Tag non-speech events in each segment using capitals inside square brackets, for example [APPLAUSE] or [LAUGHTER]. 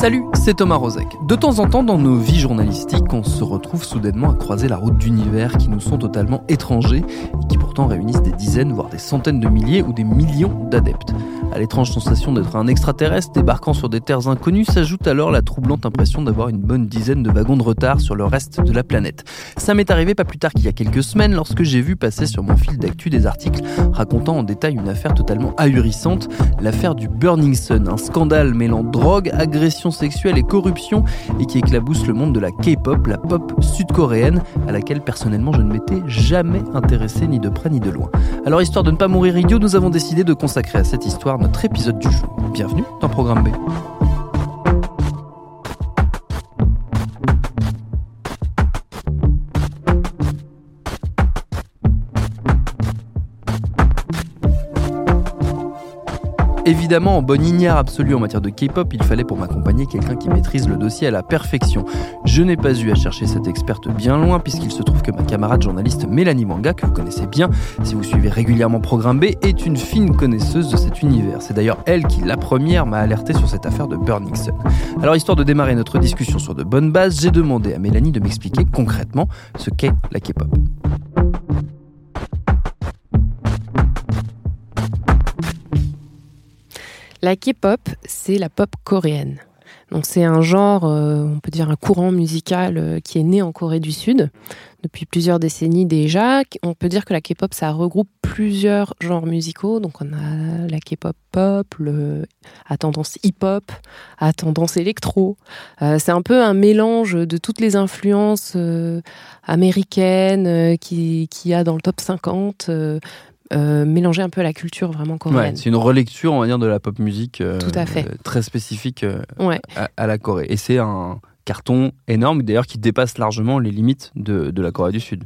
Salut, c'est Thomas Rozek. De temps en temps, dans nos vies journalistiques, on se retrouve soudainement à croiser la route d'univers qui nous sont totalement étrangers et qui réunissent des dizaines, voire des centaines de milliers ou des millions d'adeptes. À l'étrange sensation d'être un extraterrestre débarquant sur des terres inconnues s'ajoute alors la troublante impression d'avoir une bonne dizaine de wagons de retard sur le reste de la planète. Ça m'est arrivé pas plus tard qu'il y a quelques semaines lorsque j'ai vu passer sur mon fil d'actu des articles racontant en détail une affaire totalement ahurissante, l'affaire du Burning Sun, un scandale mêlant drogue, agression sexuelle et corruption et qui éclabousse le monde de la K-pop, la pop sud-coréenne, à laquelle personnellement je ne m'étais jamais intéressé ni de près ni de loin. Alors histoire de ne pas mourir idiot, nous avons décidé de consacrer à cette histoire notre épisode du jour. Bienvenue dans Programme B. Évidemment, en bonne ignare absolue en matière de K-pop, il fallait pour m'accompagner quelqu'un qui maîtrise le dossier à la perfection. Je n'ai pas eu à chercher cette experte bien loin, puisqu'il se trouve que ma camarade journaliste Mélanie Manga, que vous connaissez bien, si vous suivez régulièrement Programme B, est une fine connaisseuse de cet univers. C'est d'ailleurs elle qui, la première, m'a alerté sur cette affaire de Burning Sun. Alors, histoire de démarrer notre discussion sur de bonnes bases, j'ai demandé à Mélanie de m'expliquer concrètement ce qu'est la K-pop. La K-pop, c'est la pop coréenne. Donc c'est un genre, euh, on peut dire un courant musical euh, qui est né en Corée du Sud depuis plusieurs décennies déjà. On peut dire que la K-pop, ça regroupe plusieurs genres musicaux. Donc on a la K-pop pop, à tendance hip-hop, à tendance électro. Euh, c'est un peu un mélange de toutes les influences américaines qui, qui a dans le top 50. Euh, mélanger un peu la culture vraiment coréenne. c'est une relecture, on va dire, de la pop musique euh, Tout à fait. très spécifique euh, à, la Corée. Et c'est un carton énorme, d'ailleurs, qui dépasse largement les limites de, de la Corée du Sud.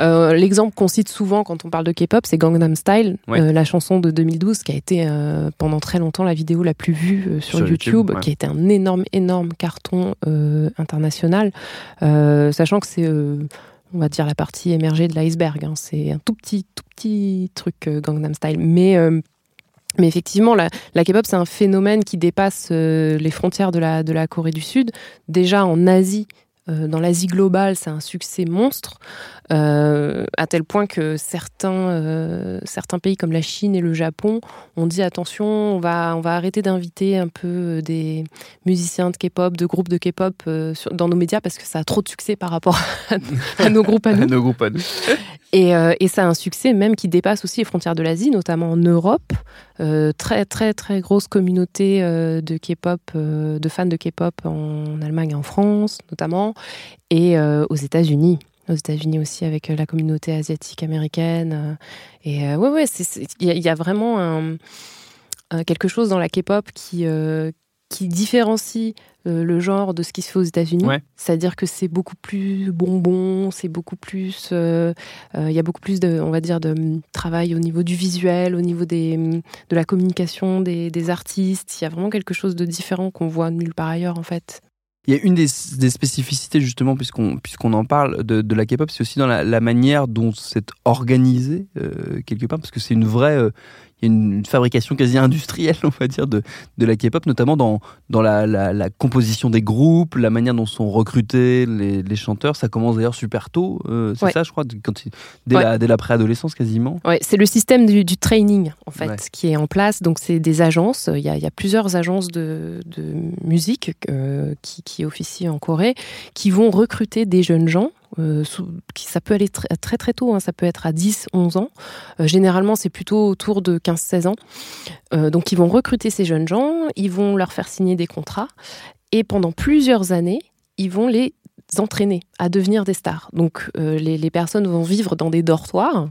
Euh, l'exemple qu'on cite souvent quand on parle de K-pop, c'est Gangnam Style, euh, la chanson de 2012 qui a été euh, pendant très longtemps la vidéo la plus vue sur, YouTube, qui a été un énorme, énorme carton international, sachant que c'est on va dire la partie émergée de l'iceberg. Hein. C'est un tout petit, tout petit truc Gangnam Style, mais mais effectivement, la, la K-pop, c'est un phénomène qui dépasse les frontières de la, de la Corée du Sud. Déjà en Asie, dans l'Asie globale, c'est un succès monstre. Euh, à tel point que certains, euh, certains pays comme la Chine et le Japon ont dit attention, on va, on va arrêter d'inviter un peu des musiciens de K-pop, de groupes de K-pop euh, dans nos médias parce que ça a trop de succès par rapport à, [LAUGHS] nos groupes à nous. nos groupes à nous. Et, et, ça a un succès même qui dépasse aussi les frontières de l'Asie, notamment en Europe. très très très grosse communauté de K-pop, de fans de K-pop en Allemagne, en France notamment, et aux États-Unis aux États-Unis aussi avec euh, la communauté asiatique américaine. Euh, et euh, ouais, ouais, il y, a vraiment un, quelque chose dans la K-pop qui, qui différencie le genre de ce qui se fait aux États-Unis. C'est-à-dire que c'est beaucoup plus bonbon, c'est beaucoup plus. Il y a beaucoup plus de, on va dire, de hum, travail au niveau du visuel, au niveau des, hum, de la communication des, des artistes. Il y a vraiment quelque chose de différent qu'on voit nulle part ailleurs, en fait. Il y a une des, spécificités, justement, puisqu'on en parle de, la K-pop, c'est aussi dans la, manière dont c'est organisé, euh, quelque part, parce que c'est une vraie. Euh, y a une, fabrication quasi industrielle, on va dire, de, de la K-pop, notamment dans, dans la, la, composition des groupes, la manière dont sont recrutés les, les chanteurs. Ça commence d'ailleurs super tôt, euh, c'est ça, je crois, quand, dès, la, dès la préadolescence quasiment. Ouais, c'est le système du, du, training, en fait, qui est en place. Donc, c'est des agences. Il y, a, il y a, plusieurs agences de, de musique euh, qui, qui officient en Corée, qui vont recruter des jeunes gens euh, ça peut aller très très, tôt, hein, ça peut être à 10, 11 ans. Euh, généralement, c'est plutôt autour de 15, 16 ans. Euh, donc, ils vont recruter ces jeunes gens, ils vont leur faire signer des contrats, et pendant plusieurs années, ils vont les entraîner à devenir des stars. Donc euh, les, personnes vont vivre dans des dortoirs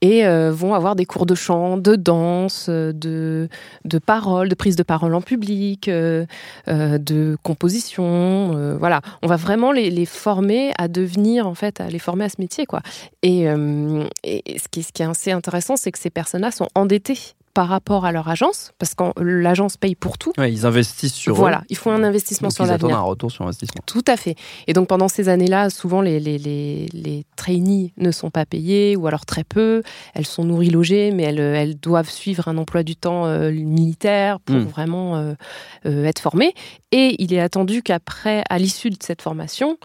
et euh, vont avoir des cours de chant, de danse, de, de parole, de prise de parole en public, euh, de composition. voilà, on va vraiment les, former à devenir en fait, à les former à ce métier quoi. Et, ce qui est assez intéressant, c'est que ces personnes-là sont endettées par rapport à leur agence, parce que l'agence paye pour tout. ils investissent sur Voilà, ils font un investissement sur l'avenir. Ils attendent un retour sur investissement. Tout à fait. Et donc pendant ces années-là, souvent les, les, les, les, trainees ne sont pas payées, ou alors très peu. Elles sont nourries, logées, mais elles, elles doivent suivre un emploi du temps euh, militaire pour hmm. vraiment euh, euh, être formées. Et il est attendu qu'après, à l'issue de cette formation,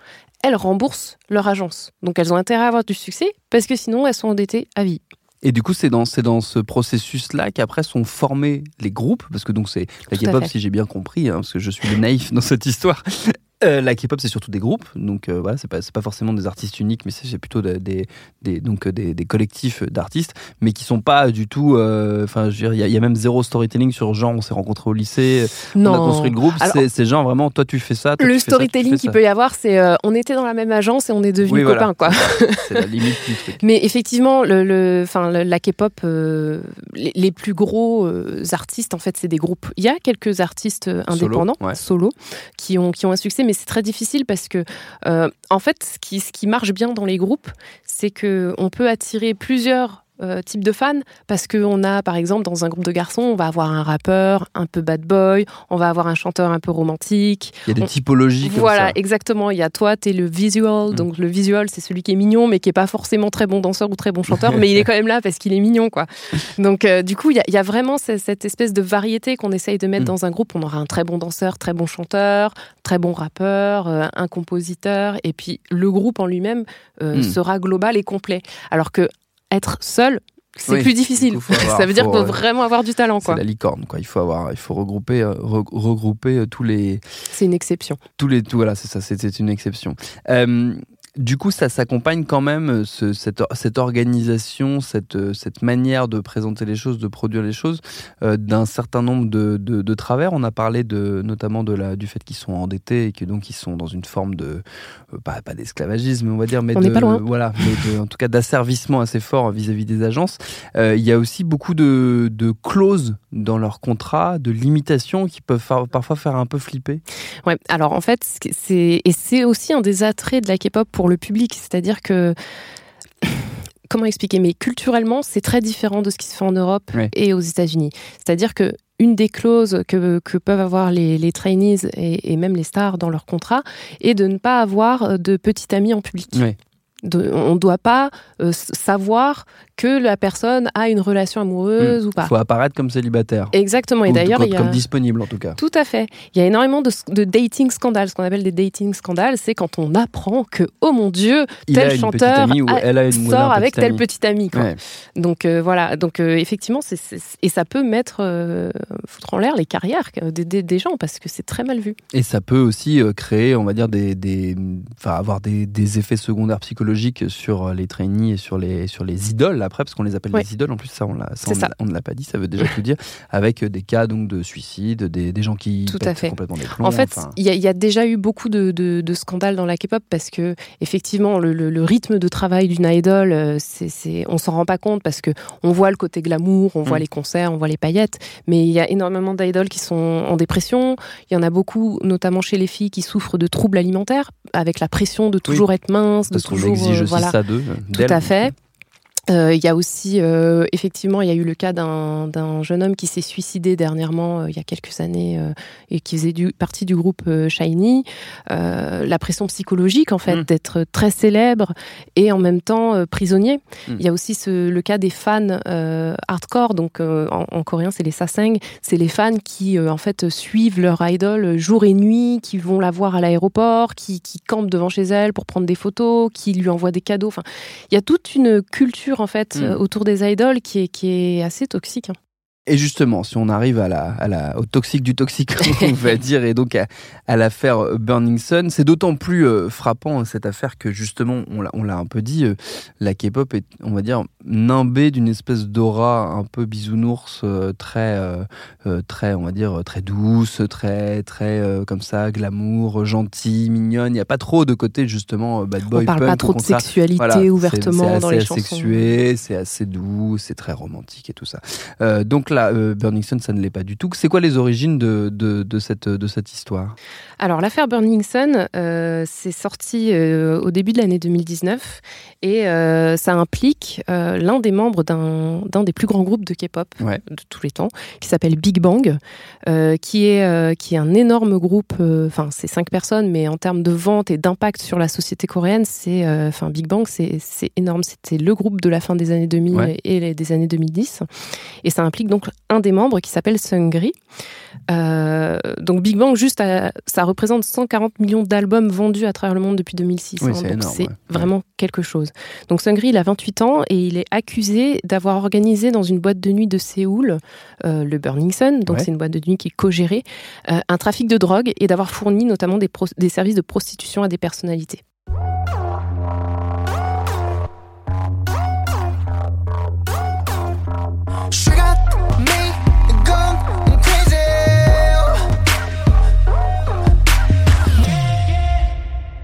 elles remboursent leur agence. Donc elles ont intérêt à avoir du succès, parce que sinon elles sont endettées à vie. Et du coup, c'est dans, dans ce processus-là qu'après sont formés les groupes, parce que donc c'est la K-pop, si j'ai bien compris, hein, parce que je suis le naïf dans cette histoire, euh, la K-pop, c'est surtout des groupes, donc euh, voilà, c'est pas, pas forcément des artistes uniques, mais c'est plutôt des, des, donc, des, des collectifs d'artistes, mais qui sont pas du tout. Euh, enfin, il y, a même zéro storytelling sur genre, on s'est rencontrés au lycée, non. on a construit le groupe. C'est genre vraiment, toi tu fais ça. le storytelling qu'il peut y avoir, c'est on était dans la même agence et on est devenus copains, quoi. [LAUGHS] C'est la limite du truc. Mais effectivement, le, le la K-pop, les, plus gros artistes, en fait, c'est des groupes. Il y a quelques artistes indépendants, solo, qui, ont, qui ont un succès, mais c'est très difficile parce que, euh, en fait, ce qui, ce qui marche bien dans les groupes, c'est qu'on peut attirer plusieurs euh, type de fans parce qu'on a par exemple dans un groupe de garçons on va avoir un rappeur un peu bad boy on va avoir un chanteur un peu romantique. Il y a des typologies comme voilà exactement. Il y a toi tu es le visual. Mm. donc le visual c'est celui qui est mignon mais qui est pas forcément très bon danseur ou très bon chanteur mais il est [LAUGHS] quand même là parce qu'il est mignon quoi. Donc euh, du coup il y, a vraiment cette, espèce de variété qu'on essaye de mettre mm. dans un groupe. On aura un très bon danseur très bon chanteur très bon rappeur euh, un compositeur et puis le groupe en lui-même mm. sera global et complet. Alors que être seul, c'est plus difficile. [LAUGHS] ça veut dire qu'il faut vraiment avoir du talent. C'est la licorne. Quoi. Il faut avoir, il faut regrouper, euh, regrouper euh, tous les. C'est une exception. Tous les, tout, voilà, c'est ça. C'est une exception. Euh, du coup, ça s'accompagne quand même, euh, ce, cette, cette, organisation, cette, euh, cette, manière de présenter les choses, de produire les choses, euh, d'un certain nombre de, de, de, travers. On a parlé de, notamment de la, du fait qu'ils sont endettés et que donc ils sont dans une forme de, pas, pas d'esclavagisme, on va dire, mais de, voilà, mais en tout cas d'asservissement assez fort vis-à-vis des agences. il y a aussi beaucoup de, de clauses dans leurs contrats, de limitations qui peuvent parfois faire un peu flipper. Ouais, alors en fait, c'est et c'est aussi un des attraits de la K-pop pour le public. C'est-à-dire que comment expliquer Mais culturellement, c'est très différent de ce qui se fait en Europe et aux États-Unis. C'est-à-dire que une des clauses que, peuvent avoir les, trainees et, même les stars dans leur contrat est de ne pas avoir de petit ami en public on ne doit pas euh, savoir que la personne a une relation amoureuse hmm. ou pas. Il faut apparaître comme célibataire. Exactement. Et d'ailleurs, il y a... comme disponible en tout cas. Tout à fait. Il y a énormément de, dating scandales. Ce qu'on appelle des dating scandales, c'est quand on apprend que oh mon dieu, tel chanteur sort avec tel petit ami. Donc euh, voilà. Donc euh, effectivement, et ça peut mettre foutre en l'air les carrières des, gens parce que c'est très mal vu. Et ça peut aussi créer, on va dire des, avoir des, des effets secondaires psychologiques sur les trainees et sur les, sur les idoles après, parce qu'on les appelle des idoles. En plus, ça, on, on, ne l'a pas dit, ça veut déjà tout dire. Avec des cas donc de suicide, des, des gens qui tout à fait. complètement des plombs. En fait, il y, a déjà eu beaucoup de, de, scandales dans la K-pop parce que effectivement, le, le, rythme de travail d'une idole, euh, c'est, on s'en rend pas compte parce que on voit le côté glamour, on voit mm. les concerts, on voit les paillettes, mais il y a énormément d'idoles qui sont en dépression. Il y en a beaucoup, notamment chez les filles, qui souffrent de troubles alimentaires avec la pression de toujours être mince, de toujours. exige euh, voilà. ça d'eux. Tout à fait. Euh, il y a aussi, euh, effectivement, il y a eu le cas d'un jeune homme qui s'est suicidé dernièrement, euh, il y a quelques années, et qui faisait du, partie du groupe Shiny. la pression psychologique, en fait, mm. d'être très célèbre et en même temps prisonnier. Mm. Il y a aussi ce, le cas des fans hardcore, donc en, coréen, c'est les saseng. C'est les fans qui, en fait, suivent leur idol jour et nuit, qui vont la voir à l'aéroport, qui, qui campent devant chez elle pour prendre des photos, qui lui envoient des cadeaux. Enfin, il y a toute une culture en fait mm. autour des idoles qui est, qui est assez toxique. Hein. Et justement, si on arrive à la, à la, au toxique du toxique, [LAUGHS] on va [LAUGHS] dire, et donc à, l'affaire Burning Sun, c'est d'autant plus euh, frappant cette affaire que justement, on l'a un peu dit, euh, la K-pop est, on va dire, nimbée d'une espèce d'aura un peu bisounours, euh, très, très, on va dire, très douce, très, très comme ça, glamour, gentil, mignonne. Il n'y a pas trop de côté justement bad boy. On parle pas trop de sexualité ouvertement dans les chansons. C'est sexué, c'est assez doux, c'est très romantique et tout ça. donc là, euh, Burning Sun, ça ne l'est pas du tout. C'est quoi les origines de, de, cette, de cette histoire? Alors, l'affaire Burning Sun, euh, c'est sorti euh, au début de l'année 2019 et ça implique l'un des membres d'un des plus grands groupes de K-pop de tous les temps, qui s'appelle Big Bang, qui, est, qui est un énorme groupe, enfin, c'est cinq personnes, mais en termes de vente et d'impact sur la société coréenne, c'est, enfin, Big Bang, c'est énorme. C'était le groupe de la fin des années 2000 et des années 2010. Et ça implique donc un des membres qui s'appelle Sungri. Euh, donc Big Bang, juste, ça représente 140 millions d'albums vendus à travers le monde depuis 2006. Hein, donc c'est vraiment quelque chose. Donc Sungri, il a 28 ans et il est accusé d'avoir organisé dans une boîte de nuit de Séoul, euh, le Burning Sun, donc c'est une boîte de nuit qui est co-gérée, euh, un trafic de drogue et d'avoir fourni notamment des, des services de prostitution à des personnalités.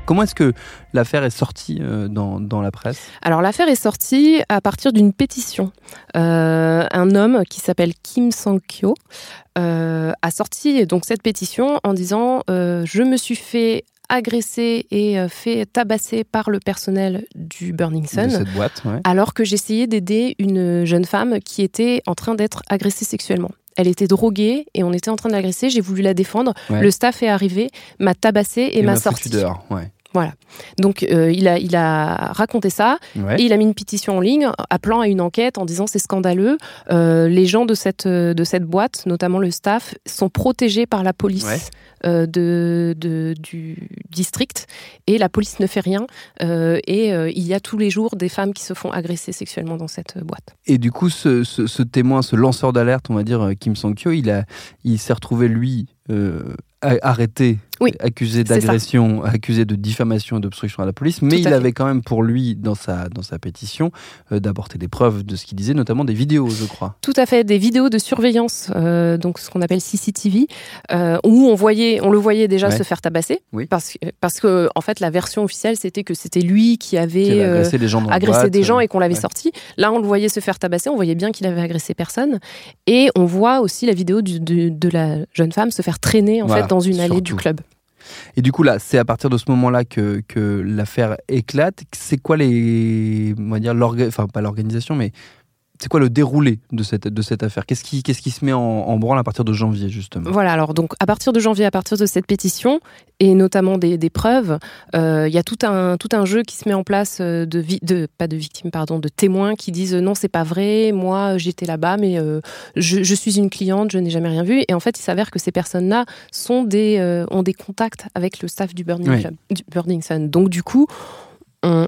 Comment est-ce que l'affaire est sortie euh, dans, dans, la presse? Alors l'affaire est sortie à partir d'une pétition. Euh, un homme qui s'appelle Kim Sang-kyo euh, a sorti donc cette pétition en disant je me suis fait agresser et fait tabasser par le personnel du Burning Sun, alors que j'essayais d'aider une jeune femme qui était en train d'être agressée sexuellement elle était droguée et on était en train de l'agresser. J'ai voulu la défendre. Le staff est arrivé, m'a tabassé et, m'a sorti. Dehors, ouais. Voilà. Donc euh, il, a, il a raconté ça et il a mis une pétition en ligne appelant à une enquête en disant c'est scandaleux. Euh, les gens de cette, de cette boîte, notamment le staff, sont protégés par la police euh, de, de, du district et la police ne fait rien. et il y a tous les jours des femmes qui se font agresser sexuellement dans cette boîte. Et du coup, ce, ce, témoin, ce lanceur d'alerte, on va dire Kim Sang-kyo, il, il s'est retrouvé lui arrêté accusé d'agression, accusé de diffamation et d'obstruction à la police, mais il avait quand même pour lui, dans sa, dans sa pétition, euh, d'apporter des preuves de ce qu'il disait, notamment des vidéos, je crois. Tout à fait, des vidéos de surveillance, euh, donc ce qu'on appelle CCTV, euh, où on, voyait, on le voyait déjà se faire tabasser, parce, parce que en fait la version officielle c'était que c'était lui qui avait, agressé, les gens, des gens et qu'on l'avait sorti. Là on le voyait se faire tabasser, on voyait bien qu'il avait agressé personne, et on voit aussi la vidéo de, de, la jeune femme se faire traîner en fait dans une allée du club. Et du coup, là, c'est à partir de ce moment-là que, que l'affaire éclate. C'est quoi les. On va dire, enfin, pas l'organisation, mais c'est quoi le déroulé de cette, de cette affaire? Qu'est-ce qui, qu'est-ce qui se met en, en, branle à partir de janvier, justement? Voilà, alors donc à partir de janvier, à partir de cette pétition, et notamment des, des preuves, euh, il y a tout un, tout un jeu qui se met en place euh, de, de pas de victimes, pardon, de témoins qui disent non, c'est pas vrai, moi j'étais là-bas, mais euh, je, je, suis une cliente, je n'ai jamais rien vu. Et en fait, il s'avère que ces personnes-là sont des, ont des contacts avec le staff du Burning, Club, du Burning Sun. Donc du coup,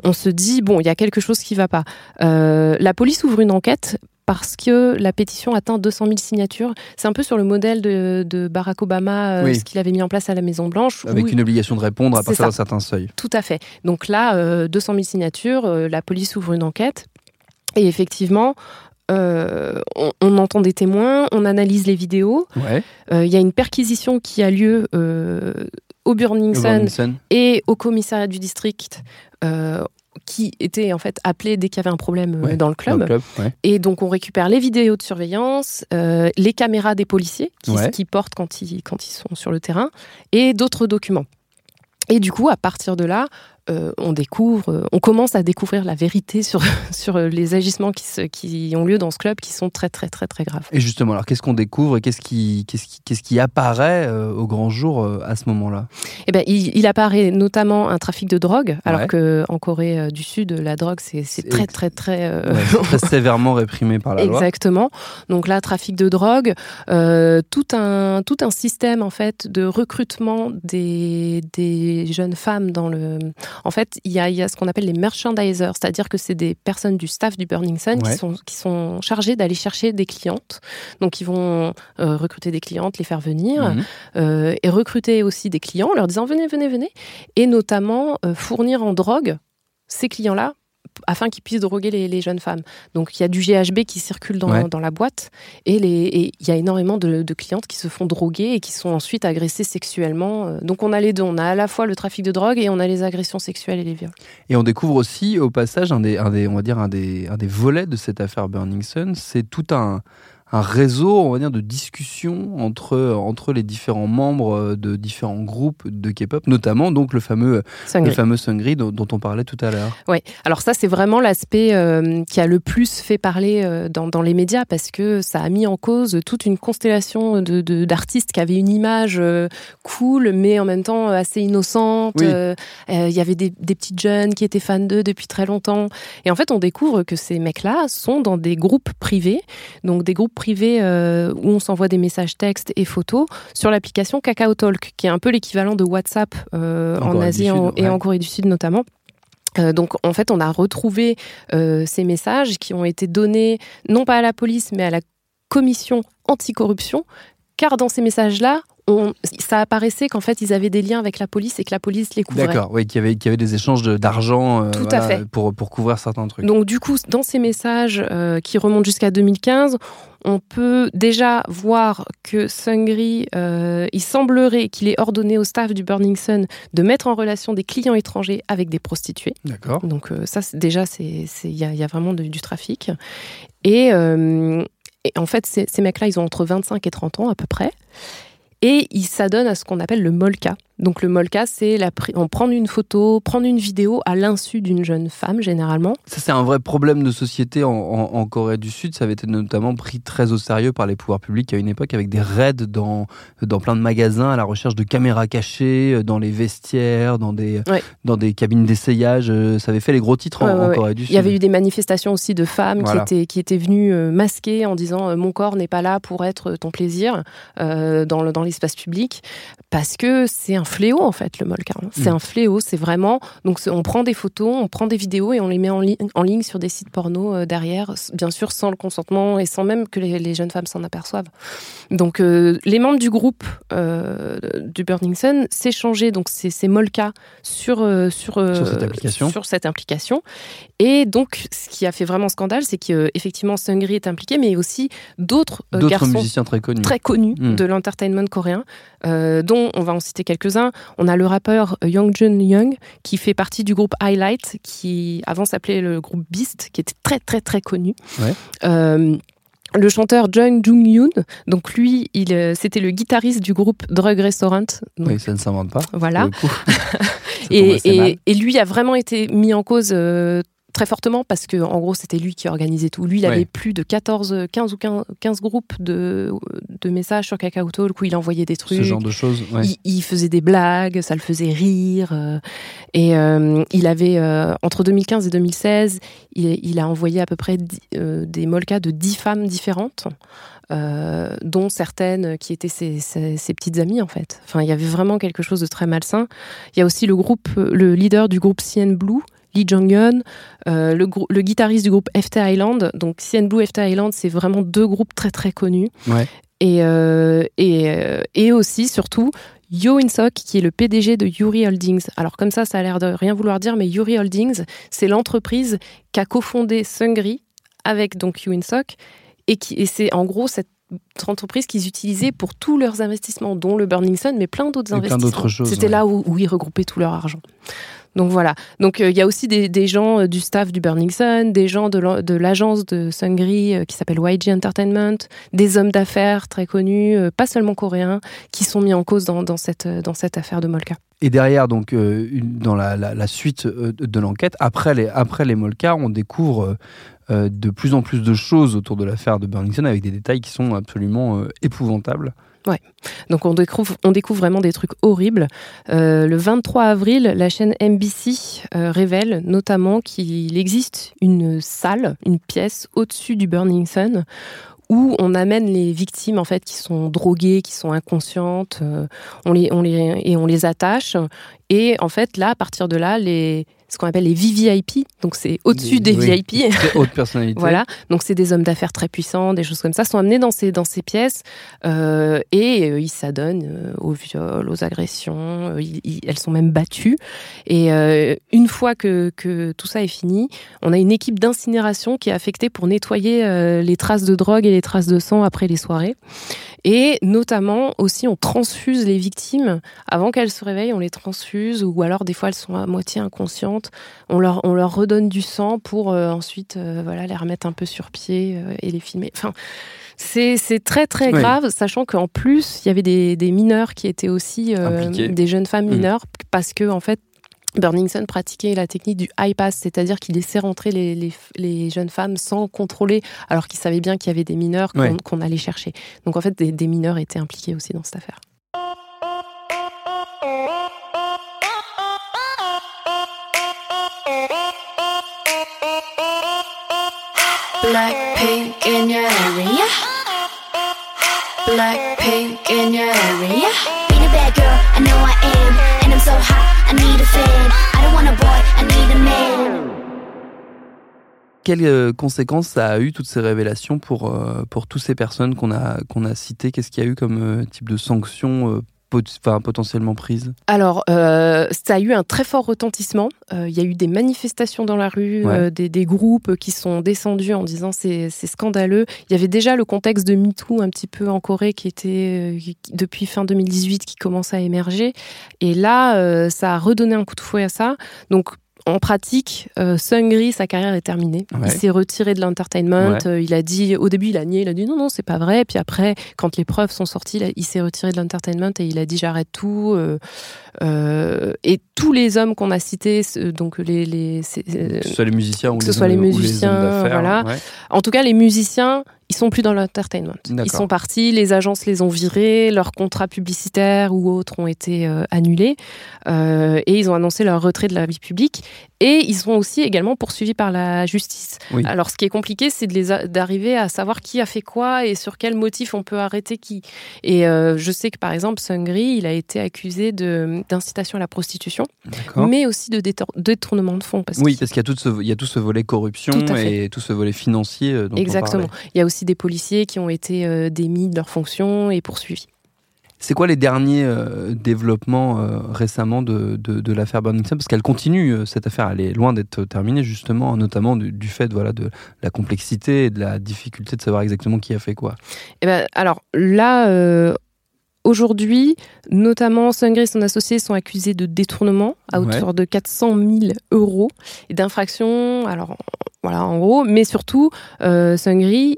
on, se dit bon, il y a quelque chose qui va pas. Euh, la police ouvre une enquête parce que la pétition atteint 200 000 signatures. C'est un peu sur le modèle de, Barack Obama, euh, ce qu'il avait mis en place à la Maison Blanche. Avec une obligation de répondre à partir d'un certain seuil. Tout à fait. Donc là, 200 euh, 000 signatures, la police ouvre une enquête. Et effectivement, on, entend des témoins, on analyse les vidéos. Il y a une perquisition qui a lieu au Burning Sun, et au commissariat du district qui étaient en fait appelés dès qu'il y avait un problème euh, dans le club. Et donc on récupère les vidéos de surveillance, euh, les caméras des policiers qui, qui portent quand ils, quand ils sont sur le terrain, et d'autres documents. Et du coup, à partir de là, euh, on découvre, euh, on commence à découvrir la vérité sur, [LAUGHS] sur les agissements qui, qui ont lieu dans ce club qui sont très très très très graves. Et justement, alors qu'est-ce qu'on découvre et qu'est-ce qui, qu'est-ce qui, qu'est-ce qui apparaît euh, au grand jour à ce moment-là? Eh ben, il, apparaît notamment un trafic de drogue, alors que qu'en Corée du Sud, la drogue c'est, très très très, très [LAUGHS] sévèrement réprimé par la loi. Exactement. Donc là, trafic de drogue, tout un tout un système en fait de recrutement des, des jeunes femmes dans le en fait, il y a, ce qu'on appelle les merchandisers, c'est-à-dire que c'est des personnes du staff du Burning Sun qui, sont, qui sont chargées d'aller chercher des clientes. Donc, ils vont euh, recruter des clientes, les faire venir, mhm. euh, et recruter aussi des clients en leur disant venez, venez, venez, et notamment euh, fournir en drogue ces clients-là afin qu'ils puissent droguer les, jeunes femmes. Donc il y a du GHB qui circule dans, la boîte et il y a énormément de, clientes qui se font droguer et qui sont ensuite agressées sexuellement. Euh, donc on a les deux, on a à la fois le trafic de drogue et on a les agressions sexuelles et les viols. Et on découvre aussi au passage un des, on va dire un des, un des volets de cette affaire Burning Sun, c'est tout un un réseau, on va dire, de discussion entre, entre les différents membres euh, de différents groupes de K-pop, notamment donc le fameux Sungri, le fameux Sungri dont, on parlait tout à l'heure. Oui, alors ça c'est vraiment l'aspect euh, qui a le plus fait parler euh, dans, dans, les médias parce que ça a mis en cause toute une constellation de, d'artistes qui avaient une image cool mais en même temps assez innocente. Il y avait des, des petites jeunes qui étaient fans d'eux depuis très longtemps. Et en fait on découvre que ces mecs-là sont dans des groupes privés, donc des groupes privé euh, où on s'envoie des messages textes et photos sur l'application Kakao Talk, qui est un peu l'équivalent de WhatsApp euh, en, Asie et en Corée du Sud notamment. Euh, donc en fait, on a retrouvé ces messages qui ont été donnés non pas à la police mais à la commission anticorruption, car dans ces messages-là, ça apparaissait qu'en fait ils avaient des liens avec la police et que la police les couvrait. D'accord, oui, qu'il y avait, y avait des échanges d'argent euh, Pour, pour couvrir certains trucs. Donc du coup, dans ces messages euh, qui remontent jusqu'à 2015, on peut déjà voir que Sungri, euh, il semblerait qu'il ait ordonné au staff du Burning Sun de mettre en relation des clients étrangers avec des prostituées. D'accord. Donc ça, déjà, il y, y a, vraiment du trafic. Et, et en fait, ces, ces mecs-là, ils ont entre 25 et 30 ans à peu près. Et il s'adonne à ce qu'on appelle le molka. Donc le molka, c'est la on prendre une photo, prendre une vidéo à l'insu d'une jeune femme généralement. Ça c'est un vrai problème de société en, Corée du Sud. Ça avait été notamment pris très au sérieux par les pouvoirs publics à une époque avec des raids dans dans plein de magasins à la recherche de caméras cachées, euh, dans les vestiaires, dans des dans des cabines d'essayage. Euh, ça avait fait les gros titres en, Corée du Sud. Il y avait eu des manifestations aussi de femmes qui étaient qui étaient venues euh, masquées en disant mon corps n'est pas là pour être ton plaisir dans dans l'espace public parce que c'est un fléau en fait le molka. C'est mm. un fléau, c'est vraiment donc on prend des photos, on prend des vidéos et on les met en, en ligne sur des sites porno euh, derrière, bien sûr sans le consentement et sans même que les, jeunes femmes s'en aperçoivent. Donc euh, les membres du groupe euh, du Burning Sun s'échangeaient donc ces, ces molka sur sur cette sur cette implication et donc ce qui a fait vraiment scandale, c'est qu'effectivement Sungri est impliqué, mais aussi d'autres garçons musiciens très connus, très connus mm. de l'entertainment coréen, dont on va en citer on a le rappeur Youngjun Young qui fait partie du groupe Highlight, qui avant s'appelait le groupe Beast, qui était très très très connu. Euh, le chanteur Jung Jung Yoon, donc lui, il, euh, c'était le guitariste du groupe Drug Restaurant. oui, ça ne s'invente pas. Voilà. [LAUGHS] et, et, lui a vraiment été mis en cause euh, très fortement parce que en gros c'était lui qui organisait tout. Lui il avait plus de 14, 15 ou 15, groupes de, de, messages sur Kakao Talk où il envoyait des trucs. Ce genre de choses. Il, faisait des blagues, ça le faisait rire. Euh, et euh, il avait euh, entre 2015 et 2016, il, a envoyé à peu près des molkas de 10 femmes différentes. dont certaines qui étaient ses, ses, petites amies en fait. Enfin, il y avait vraiment quelque chose de très malsain. Il y a aussi le groupe, le leader du groupe CN Blue, Lee Jong-un, euh, le, guitariste du groupe FT Island. Donc CN Blue, FT Island, c'est vraiment deux groupes très très connus. Et, euh, et, euh, et, aussi, surtout, Yo In-sok, qui est le PDG de Yuri Holdings. Alors comme ça, ça a l'air de rien vouloir dire, mais Yuri Holdings, c'est l'entreprise qu'a cofondé Sungri avec donc Winsock et, qui, et c'est en gros cette entreprise qu'ils utilisaient pour tous leurs investissements, dont le Burning Sun, mais plein d'autres investissements. C'était là où, où, ils regroupaient tout leur argent. Donc voilà. Donc euh, il y a aussi des, gens euh, du staff du Burning Sun, des gens de l'agence de Sungri euh, qui s'appelle YG Entertainment, des hommes d'affaires très connus, pas seulement coréens, qui sont mis en cause dans, cette, affaire de Molka. Et derrière, donc, dans la, suite de l'enquête, après les, après on découvre de plus en plus de choses autour de l'affaire de Burning Sun avec des détails qui sont absolument épouvantables. Donc on découvre, vraiment des trucs horribles. Euh, le 23 avril, la chaîne NBC euh, révèle notamment qu'il existe une salle, une pièce au-dessus du Burning Sun où on amène les victimes en fait qui sont droguées, qui sont inconscientes, euh, on les, et on les attache. Et en fait là, à partir de là, les ce qu'on appelle les VVIP, donc c'est au-dessus des VIP. Haute personnalité. [LAUGHS] voilà, donc c'est des hommes d'affaires très puissants, des choses comme ça, sont amenés dans ces, dans ces pièces euh, et euh, ils s'adonnent euh, aux viols, aux agressions, elles sont même battues. Et une fois que, que, tout ça est fini, on a une équipe d'incinération qui est affectée pour nettoyer les traces de drogue et les traces de sang après les soirées. Et notamment aussi, on transfuse les victimes avant qu'elles se réveillent, on les transfuse, ou alors des fois elles sont à moitié inconscientes. On leur, on leur redonne du sang pour euh, ensuite euh, voilà, les remettre un peu sur pied euh, et les filmer. Enfin, c'est très très grave, sachant qu'en plus, il y avait des, des, mineurs qui étaient aussi des jeunes femmes mmh. mineures, parce que en fait, Burning Sun pratiquait la technique du high pass, c'est-à-dire qu'il laissait rentrer les, jeunes femmes sans contrôler, alors qu'il savait bien qu'il y avait des mineurs qu'on allait chercher. Donc en fait, des, mineurs étaient impliqués aussi dans cette affaire. In your area. in your area. a bad girl, I know I am, and I'm so hot. Quelles euh, conséquences ça a eu toutes ces révélations pour, euh, pour toutes ces personnes qu'on a, qu'on a citées? Qu'est-ce qu'il y a eu comme euh, type de sanctions potentiellement prises Alors, ça a eu un très fort retentissement. Il y a eu des manifestations dans la rue, des, des, groupes qui sont descendus en disant c'est scandaleux. Il y avait déjà le contexte de MeToo un petit peu en Corée qui était depuis fin 2018 qui commence à émerger. Et là, ça a redonné un coup de fouet à ça. Donc, en pratique, euh, Sungri, sa carrière est terminée. Il s'est retiré de l'entertainment. Euh, il a dit, au début, il a nié, il a dit non, non, c'est pas vrai. Puis après, quand les preuves sont sorties, il, s'est retiré de l'entertainment et il a dit j'arrête tout. Euh, et tous les hommes qu'on a cités, donc les, les que ce soit les musiciens ou que ce soit les musiciens, voilà. En tout cas, les musiciens, ils sont plus dans l'entertainment. Ils sont partis, les agences les ont virés, leurs contrats publicitaires ou autres ont été euh, annulés euh, et ils ont annoncé leur retrait de la vie publique. Et ils sont aussi également poursuivis par la justice. Alors, ce qui est compliqué, c'est d'arriver à savoir qui a fait quoi et sur quel motif on peut arrêter qui. Et euh, je sais que par exemple, Sungri, il a été accusé d'incitation à la prostitution, mais aussi de détournement de fonds. oui, parce qu'il y, a tout ce, y a tout ce volet corruption et tout ce volet financier. Dont Exactement. il y a aussi des policiers qui ont été euh, démis de leurs fonctions et poursuivis. C'est quoi les derniers euh, développements euh, récemment de, de, l'affaire Burlington Parce qu'elle continue, cette affaire, elle est loin d'être terminée, justement, notamment du, fait voilà, de la complexité et de la difficulté de savoir exactement qui a fait quoi. Eh ben, alors là, Aujourd'hui, notamment Sungri et son associé sont accusés de détournement à hauteur de 400 000 euros et d'infraction, alors voilà en gros, mais surtout, Sungri,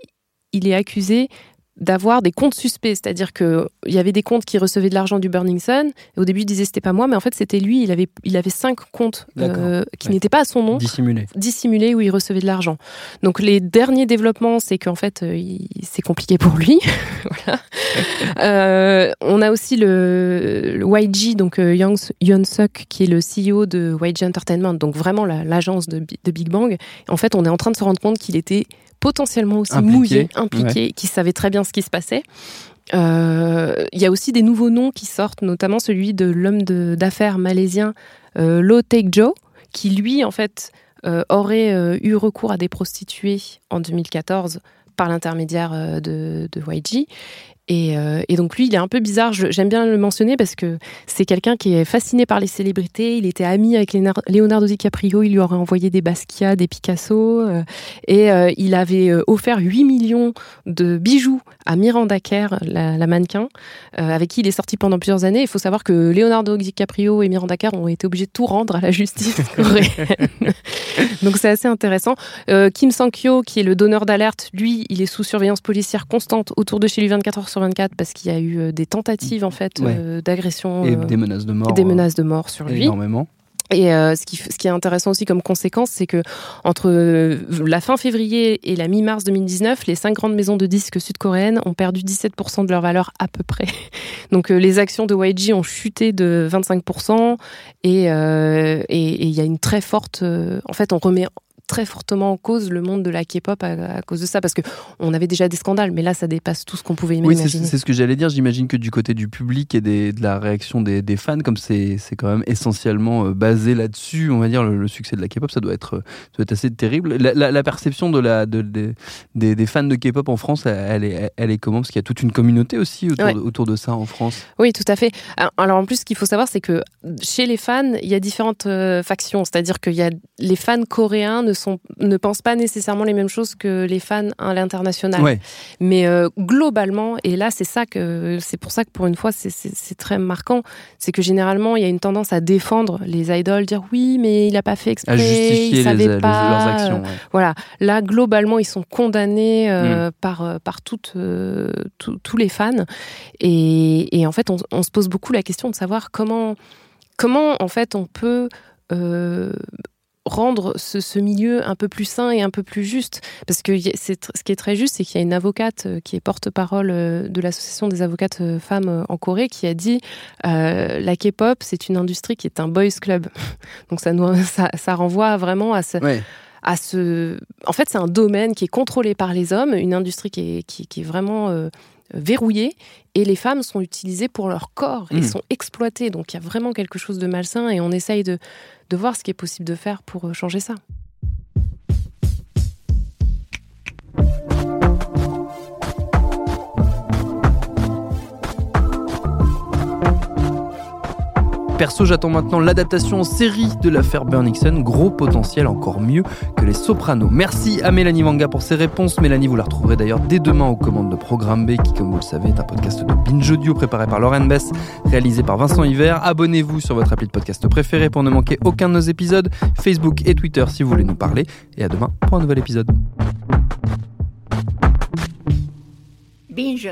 il est accusé d'avoir des comptes suspects, c'est-à-dire que il y avait des comptes qui recevaient de l'argent du Burning Sun. Et au début, il disait c'était pas moi, mais en fait c'était lui. Il avait il avait cinq comptes euh, qui n'étaient pas à son nom, dissimulés, dissimulés où il recevait de l'argent. Donc les derniers développements, c'est qu'en fait euh, c'est compliqué pour lui. [LAUGHS] voilà. [LAUGHS] euh, on a aussi le, le YG, donc euh, Young Suk, qui est le CEO de YG Entertainment, donc vraiment l'agence de, de Big Bang. En fait, on est en train de se rendre compte qu'il était potentiellement aussi mouillé, impliqué, qui savait très bien ce qui se passait. Euh, il y a aussi des nouveaux noms qui sortent, notamment celui de l'homme d'affaires malaisien euh, Lo Take Joe, qui lui, en fait, euh, aurait euh, eu recours à des prostituées en 2014 par l'intermédiaire de, de YG. Euh, et, donc lui, il est un peu bizarre. J'aime bien le mentionner parce que c'est quelqu'un qui est fasciné par les célébrités. Il était ami avec Leonardo DiCaprio. Il lui aurait envoyé des Basquiat, des Picasso. Euh, et euh, il avait offert 8 millions de bijoux à Miranda Kerr, la, mannequin, avec qui il est sorti pendant plusieurs années. Il faut savoir que Leonardo DiCaprio et Miranda Kerr ont été obligés de tout rendre à la justice [LAUGHS] coréenne. donc c'est assez intéressant. Kim Sang-kyo, qui est le donneur d'alerte, lui, il est sous surveillance policière constante autour de chez lui 24 heures sur 24 parce qu'il y a eu euh, des tentatives en fait euh, d'agression et euh, des menaces de mort. des menaces de mort sur lui. Énormément. Et ce, qui, ce qui est intéressant aussi comme conséquence, c'est que entre la fin février et la mi-mars 2019, les cinq grandes maisons de disques sud-coréennes ont perdu 17% de leur valeur à peu près. [LAUGHS] Donc les actions de YG ont chuté de 25% et il y a une très forte. en fait, on remet très fortement en cause le monde de la K-pop à, cause de ça, parce que on avait déjà des scandales, mais là, ça dépasse tout ce qu'on pouvait imaginer. Oui, c'est ce que j'allais dire. J'imagine que du côté du public et des, de la réaction des, des fans, comme c'est quand même essentiellement euh, basé là-dessus, on va dire, le, succès de la K-pop, ça doit être, doit être assez terrible. La, la, perception de la, de, des, des, fans de K-pop en France, elle est, elle est comment? Parce qu'il y a toute une communauté aussi autour, de, autour de ça en France. Oui, tout à fait. Alors en plus, ce qu'il faut savoir, c'est que chez les fans, il y a différentes euh, factions. C'est-à-dire qu'il y a les fans coréens ne ne pensent pas nécessairement les mêmes choses que les fans à l'international. Mais euh, globalement, et là c'est ça que c'est pour ça que pour une fois c'est très marquant, c'est que généralement il y a une tendance à défendre les idoles, dire oui mais il n'a pas fait exprès, à justifier savait les, pas. leurs actions. Voilà, là globalement ils sont condamnés euh, mm. par euh, par toutes tous les fans et, et en fait on, on, se pose beaucoup la question de savoir comment comment en fait on peut rendre ce, milieu un peu plus sain et un peu plus juste. Parce que ce qui est très juste, c'est qu'il y a une avocate euh, qui est porte-parole euh, de l'association des avocates euh, femmes en Corée qui a dit la K-pop, c'est une industrie qui est un boys club. [LAUGHS] Donc ça, nous, ça, renvoie vraiment à ce. À ce... En fait, c'est un domaine qui est contrôlé par les hommes, une industrie qui est, qui, est vraiment verrouillée, et les femmes sont utilisées pour leur corps et mmh. sont exploitées. Donc il y a vraiment quelque chose de malsain, et on essaye de, de voir ce qui est possible de faire pour euh, changer ça. Perso, j'attends maintenant l'adaptation en série de l'affaire Burnixon. Gros potentiel, encore mieux que les Sopranos. Merci à Mélanie Manga pour ses réponses. Mélanie, vous la retrouverez d'ailleurs dès demain aux commandes de Programme B, qui, comme vous le savez, est un podcast de Binge Audio préparé par Lauren Bess, réalisé par Vincent Hiver. Abonnez-vous sur votre appli de podcast préféré pour ne manquer aucun de nos épisodes. Facebook et Twitter si vous voulez nous parler. Et à demain pour un nouvel épisode. Binge.